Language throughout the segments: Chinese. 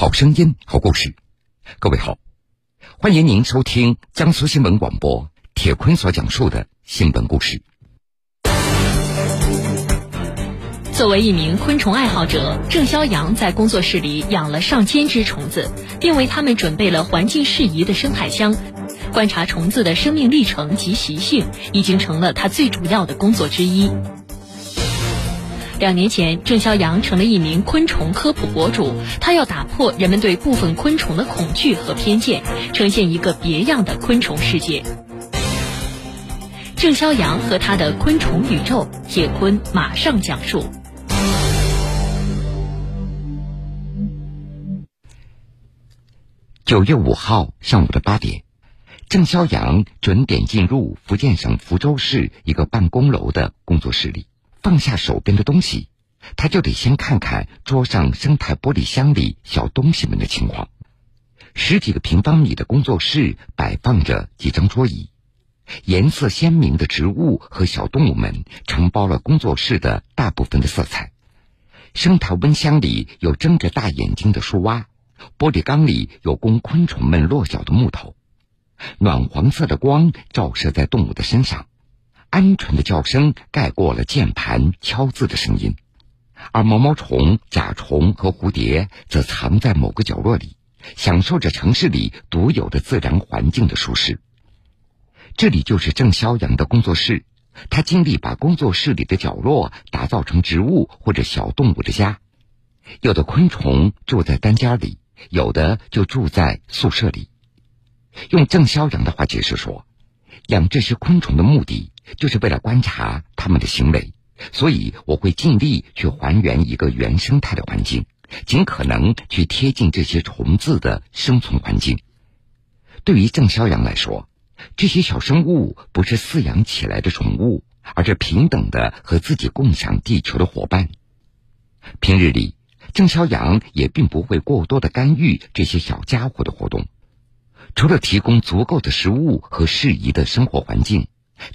好声音，好故事。各位好，欢迎您收听江苏新闻广播铁坤所讲述的新闻故事。作为一名昆虫爱好者，郑肖阳在工作室里养了上千只虫子，并为它们准备了环境适宜的生态箱。观察虫子的生命历程及习性，已经成了他最主要的工作之一。两年前，郑肖阳成了一名昆虫科普博主。他要打破人们对部分昆虫的恐惧和偏见，呈现一个别样的昆虫世界。郑肖阳和他的昆虫宇宙，铁坤马上讲述。九月五号上午的八点，郑肖阳准点进入福建省福州市一个办公楼的工作室里。放下手边的东西，他就得先看看桌上生态玻璃箱里小东西们的情况。十几个平方米的工作室摆放着几张桌椅，颜色鲜明的植物和小动物们承包了工作室的大部分的色彩。生态温箱里有睁着大眼睛的树蛙，玻璃缸里有供昆虫们落脚的木头。暖黄色的光照射在动物的身上。鹌鹑的叫声盖过了键盘敲字的声音，而毛毛虫、甲虫和蝴蝶则藏在某个角落里，享受着城市里独有的自然环境的舒适。这里就是郑肖阳的工作室，他尽力把工作室里的角落打造成植物或者小动物的家。有的昆虫住在单间里，有的就住在宿舍里。用郑肖阳的话解释说。养这些昆虫的目的，就是为了观察它们的行为，所以我会尽力去还原一个原生态的环境，尽可能去贴近这些虫子的生存环境。对于郑肖阳来说，这些小生物不是饲养起来的宠物，而是平等的和自己共享地球的伙伴。平日里，郑肖阳也并不会过多的干预这些小家伙的活动。除了提供足够的食物和适宜的生活环境，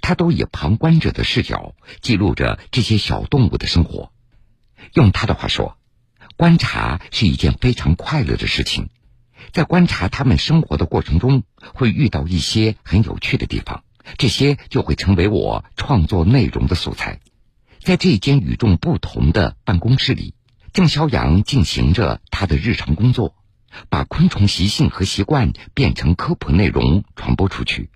他都以旁观者的视角记录着这些小动物的生活。用他的话说，观察是一件非常快乐的事情。在观察他们生活的过程中，会遇到一些很有趣的地方，这些就会成为我创作内容的素材。在这间与众不同的办公室里，郑肖阳进行着他的日常工作。把昆虫习性和习惯变成科普内容传播出去。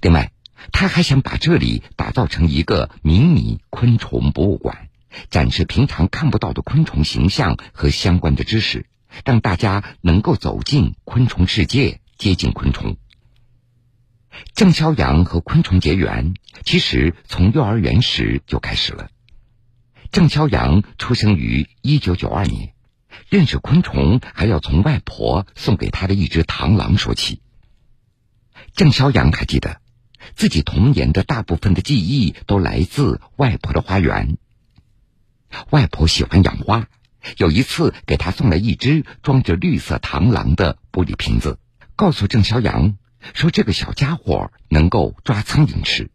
另外，他还想把这里打造成一个迷你昆虫博物馆，展示平常看不到的昆虫形象和相关的知识，让大家能够走进昆虫世界，接近昆虫。郑肖阳和昆虫结缘，其实从幼儿园时就开始了。郑肖阳出生于一九九二年。认识昆虫，还要从外婆送给他的一只螳螂说起。郑肖阳还记得，自己童年的大部分的记忆都来自外婆的花园。外婆喜欢养花，有一次给她送来一只装着绿色螳螂的玻璃瓶子，告诉郑肖阳说这个小家伙能够抓苍蝇吃。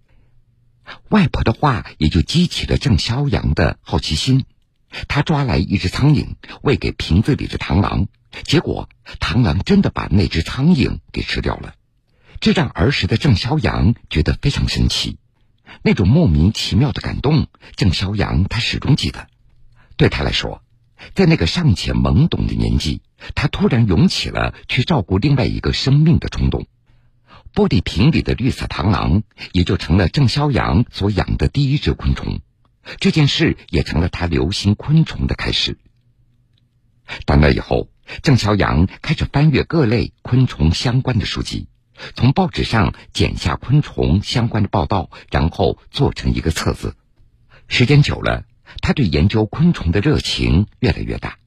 外婆的话也就激起了郑肖阳的好奇心。他抓来一只苍蝇，喂给瓶子里的螳螂，结果螳螂真的把那只苍蝇给吃掉了。这让儿时的郑肖阳觉得非常神奇，那种莫名其妙的感动，郑肖阳他始终记得。对他来说，在那个尚且懵懂的年纪，他突然涌起了去照顾另外一个生命的冲动。玻璃瓶里的绿色螳螂也就成了郑肖阳所养的第一只昆虫。这件事也成了他留心昆虫的开始。到那以后，郑肖阳开始翻阅各类昆虫相关的书籍，从报纸上剪下昆虫相关的报道，然后做成一个册子。时间久了，他对研究昆虫的热情越来越大。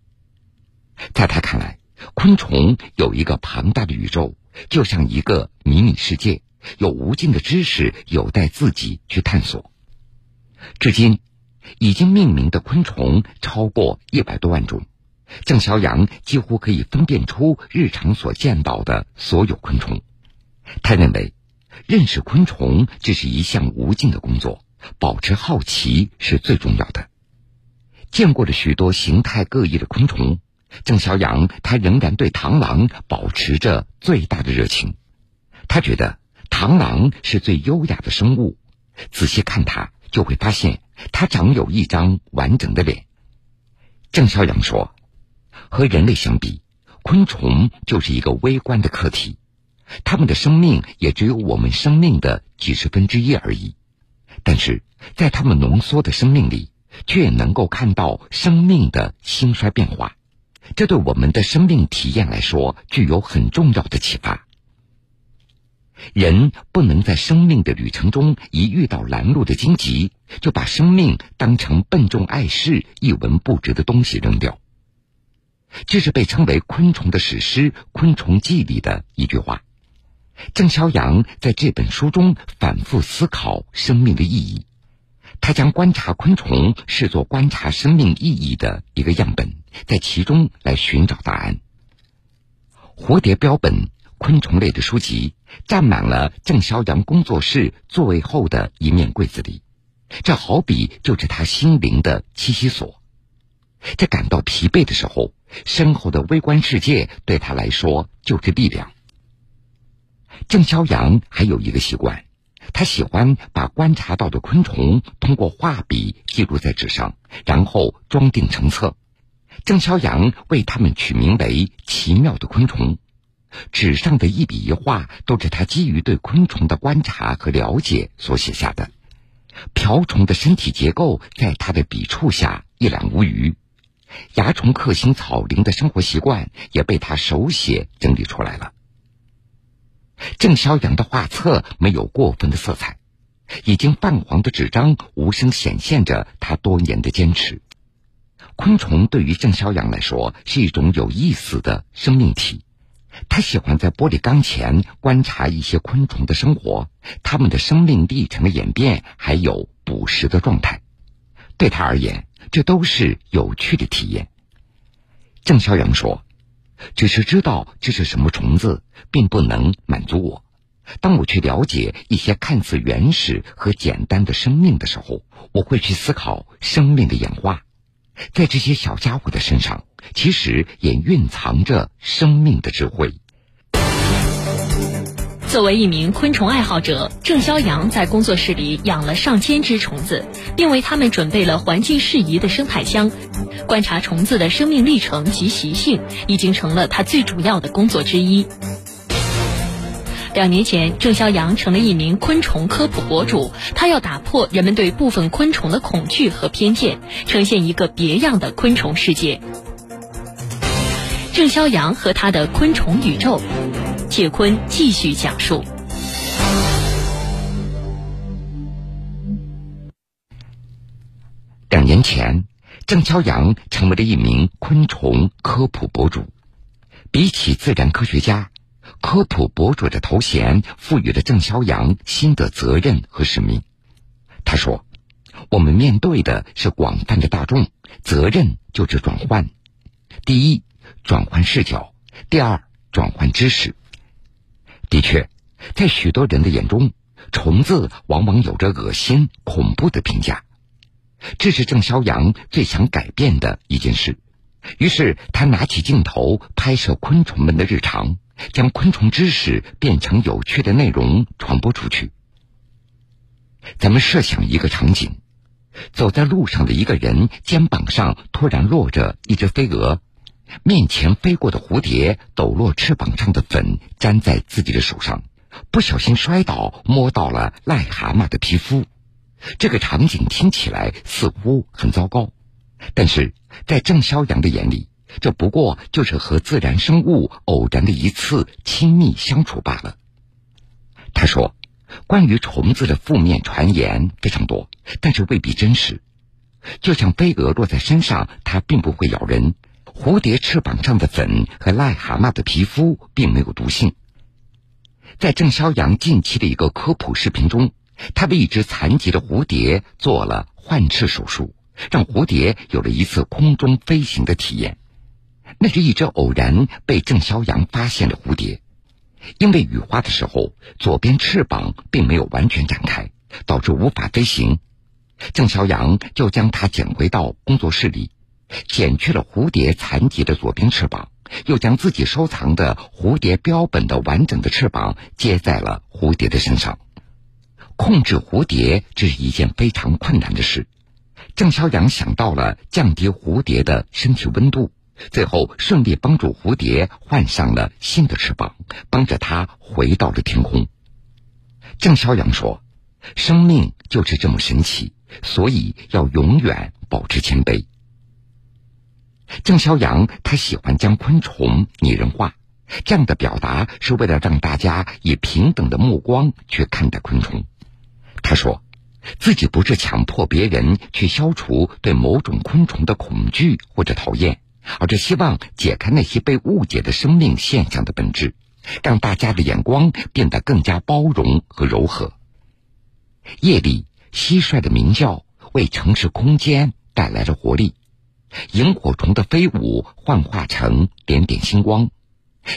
在他看来，昆虫有一个庞大的宇宙，就像一个迷你世界，有无尽的知识有待自己去探索。至今。已经命名的昆虫超过一百多万种，郑肖阳几乎可以分辨出日常所见到的所有昆虫。他认为，认识昆虫这是一项无尽的工作，保持好奇是最重要的。见过了许多形态各异的昆虫，郑肖阳他仍然对螳螂保持着最大的热情。他觉得螳螂是最优雅的生物，仔细看它就会发现它长有一张完整的脸。郑肖阳说：“和人类相比，昆虫就是一个微观的客体，他们的生命也只有我们生命的几十分之一而已。但是在他们浓缩的生命里，却能够看到生命的兴衰变化。”这对我们的生命体验来说具有很重要的启发。人不能在生命的旅程中一遇到拦路的荆棘，就把生命当成笨重碍事、一文不值的东西扔掉。这是被称为昆虫的史诗《昆虫记》里的一句话。郑肖阳在这本书中反复思考生命的意义。他将观察昆虫视作观察生命意义的一个样本，在其中来寻找答案。蝴蝶标本、昆虫类的书籍占满了郑肖阳工作室座位后的一面柜子里，这好比就是他心灵的栖息所。在感到疲惫的时候，身后的微观世界对他来说就是力量。郑肖阳还有一个习惯。他喜欢把观察到的昆虫通过画笔记录在纸上，然后装订成册。郑肖阳为他们取名为“奇妙的昆虫”。纸上的一笔一画都是他基于对昆虫的观察和了解所写下的。瓢虫的身体结构在他的笔触下一览无余，蚜虫克星草蛉的生活习惯也被他手写整理出来了。郑肖阳的画册没有过分的色彩，已经泛黄的纸张无声显现着他多年的坚持。昆虫对于郑肖阳来说是一种有意思的生命体，他喜欢在玻璃缸前观察一些昆虫的生活，它们的生命历程的演变，还有捕食的状态。对他而言，这都是有趣的体验。郑肖阳说。只是知道这是什么虫子，并不能满足我。当我去了解一些看似原始和简单的生命的时候，我会去思考生命的演化。在这些小家伙的身上，其实也蕴藏着生命的智慧。作为一名昆虫爱好者，郑肖阳在工作室里养了上千只虫子，并为它们准备了环境适宜的生态箱。观察虫子的生命历程及习性，已经成了他最主要的工作之一。两年前，郑肖阳成了一名昆虫科普博主，他要打破人们对部分昆虫的恐惧和偏见，呈现一个别样的昆虫世界。郑肖阳和他的昆虫宇宙。谢坤继续讲述。两年前，郑肖阳成为了一名昆虫科普博主。比起自然科学家，科普博主的头衔赋予了郑肖阳新的责任和使命。他说：“我们面对的是广泛的大众，责任就是转换。第一，转换视角；第二，转换知识。”的确，在许多人的眼中，虫子往往有着恶心、恐怖的评价。这是郑肖阳最想改变的一件事。于是，他拿起镜头拍摄昆虫们的日常，将昆虫知识变成有趣的内容传播出去。咱们设想一个场景：走在路上的一个人肩膀上突然落着一只飞蛾。面前飞过的蝴蝶抖落翅膀上的粉，粘在自己的手上，不小心摔倒，摸到了癞蛤蟆的皮肤。这个场景听起来似乎很糟糕，但是在郑肖阳的眼里，这不过就是和自然生物偶然的一次亲密相处罢了。他说：“关于虫子的负面传言非常多，但是未必真实。就像飞蛾落在身上，它并不会咬人。”蝴蝶翅膀上的粉和癞蛤蟆的皮肤并没有毒性。在郑肖阳近期的一个科普视频中，他为一只残疾的蝴蝶做了换翅手术，让蝴蝶有了一次空中飞行的体验。那是一只偶然被郑肖阳发现的蝴蝶，因为羽化的时候左边翅膀并没有完全展开，导致无法飞行。郑肖阳就将它捡回到工作室里。剪去了蝴蝶残疾的左边翅膀，又将自己收藏的蝴蝶标本的完整的翅膀接在了蝴蝶的身上。控制蝴蝶这是一件非常困难的事。郑肖阳想到了降低蝴蝶的身体温度，最后顺利帮助蝴蝶换上了新的翅膀，帮着它回到了天空。郑肖阳说：“生命就是这么神奇，所以要永远保持谦卑。”郑肖阳他喜欢将昆虫拟人化，这样的表达是为了让大家以平等的目光去看待昆虫。他说。自己不是强迫别人去消除对某种昆虫的恐惧或者讨厌，而是希望解开那些被误解的生命现象的本质，让大家的眼光变得更加包容和柔和。夜里，蟋蟀的鸣叫为城市空间带来了活力，萤火虫的飞舞幻化成点点星光，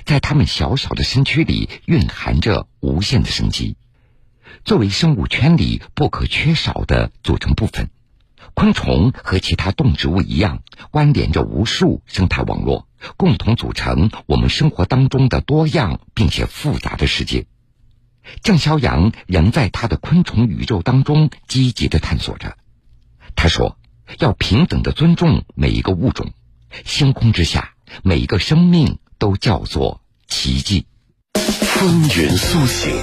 在它们小小的身躯里蕴含着无限的生机。作为生物圈里不可缺少的组成部分，昆虫和其他动植物一样，关联着无数生态网络，共同组成我们生活当中的多样并且复杂的世界。郑肖阳仍在他的昆虫宇宙当中积极的探索着。他说：“要平等的尊重每一个物种，星空之下每一个生命都叫做奇迹。”风云苏醒。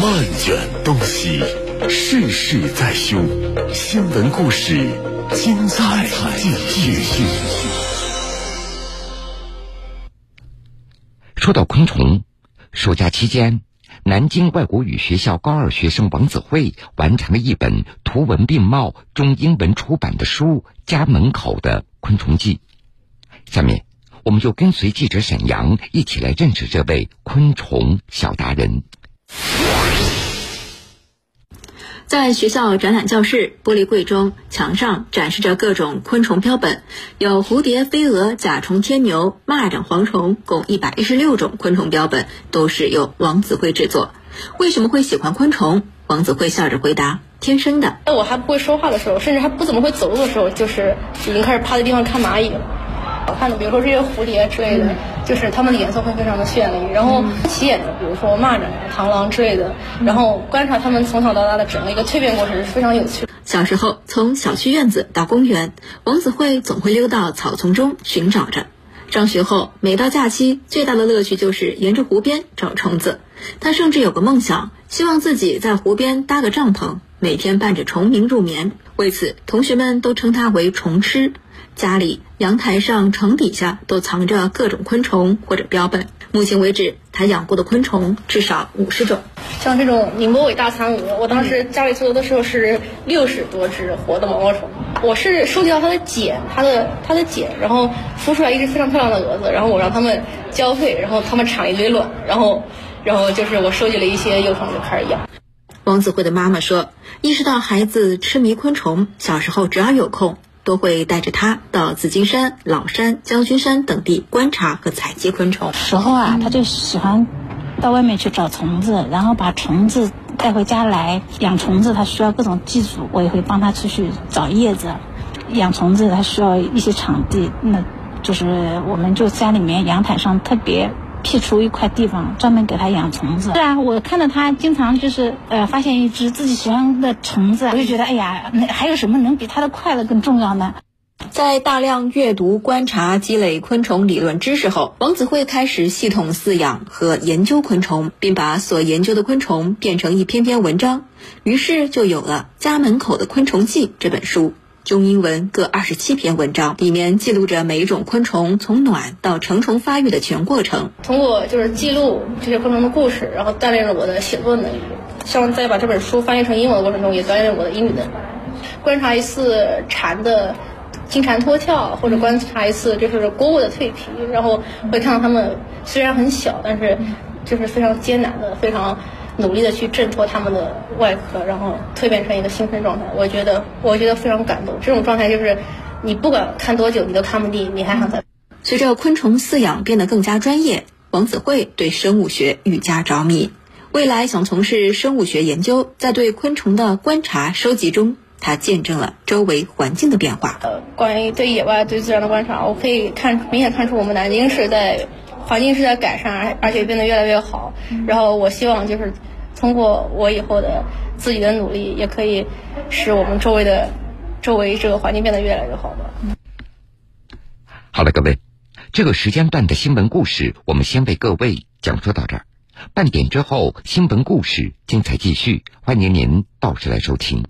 漫卷东西，世事在胸。新闻故事，精彩继续。说到昆虫，暑假期间，南京外国语学校高二学生王子慧完成了一本图文并茂、中英文出版的书《家门口的昆虫记》。下面，我们就跟随记者沈阳一起来认识这位昆虫小达人。在学校展览教室，玻璃柜中墙上展示着各种昆虫标本，有蝴蝶、飞蛾、甲虫、天牛、蚂蚱、蝗虫，共一百一十六种昆虫标本，都是由王子辉制作。为什么会喜欢昆虫？王子辉笑着回答：“天生的。”在我还不会说话的时候，甚至还不怎么会走路的时候，就是已经开始趴在地上看蚂蚁了。好看的，比如说这些蝴蝶之类的，就是它们的颜色会非常的绚丽。然后起眼的，比如说蚂蚱、螳螂之类的，然后观察它们从小到大的整个一个蜕变过程是非常有趣的。小时候，从小区院子到公园，王子慧总会溜到草丛中寻找着。上学后，每到假期，最大的乐趣就是沿着湖边找虫子。他甚至有个梦想，希望自己在湖边搭个帐篷，每天伴着虫鸣入眠。为此，同学们都称他为“虫吃”。家里、阳台上、床底下都藏着各种昆虫或者标本。目前为止，他养过的昆虫至少五十种。像这种宁波尾大蚕蛾，我当时家里做的时候是六十多只活的毛毛虫。我是收集到它的茧，它的它的茧，然后孵出来一只非常漂亮的蛾子，然后我让它们交配，然后它们产一堆卵，然后，然后就是我收集了一些幼虫就开始养。王子慧的妈妈说，意识到孩子痴迷昆虫，小时候只要有空。都会带着他到紫金山、老山、将军山等地观察和采集昆虫。时候啊，他就喜欢到外面去找虫子，然后把虫子带回家来养虫子。他需要各种技术，我也会帮他出去找叶子。养虫子他需要一些场地，那就是我们就家里面阳台上特别。辟出一块地方，专门给它养虫子。是啊，我看到他经常就是呃，发现一只自己喜欢的虫子，我就觉得哎呀，那还有什么能比他的快乐更重要呢？在大量阅读、观察、积累昆虫理论知识后，王子慧开始系统饲养和研究昆虫，并把所研究的昆虫变成一篇篇文章，于是就有了《家门口的昆虫记》这本书。中英文各二十七篇文章，里面记录着每一种昆虫从卵到成虫发育的全过程。通过就是记录这些昆虫的故事，然后锻炼了我的写作能力。希望在把这本书翻译成英文的过程中，也锻炼我的英语能力。观察一次蝉的金蝉脱壳，或者观察一次就是蝈蝈的蜕皮，然后会看到它们虽然很小，但是就是非常艰难的，非常。努力的去挣脱他们的外壳，然后蜕变成一个新生状态。我觉得，我觉得非常感动。这种状态就是，你不管看多久，你都看不腻，你还想再。随着昆虫饲养变得更加专业，王子慧对生物学愈加着迷。未来想从事生物学研究，在对昆虫的观察收集中他见证了周围环境的变化。呃，关于对野外、对自然的观察，我可以看明显看出我们南京是在环境是在改善，而而且变得越来越好。然后我希望就是通过我以后的自己的努力，也可以使我们周围的周围这个环境变得越来越好吧。好了，各位，这个时间段的新闻故事，我们先为各位讲述到这儿。半点之后，新闻故事精彩继续，欢迎您到时来收听。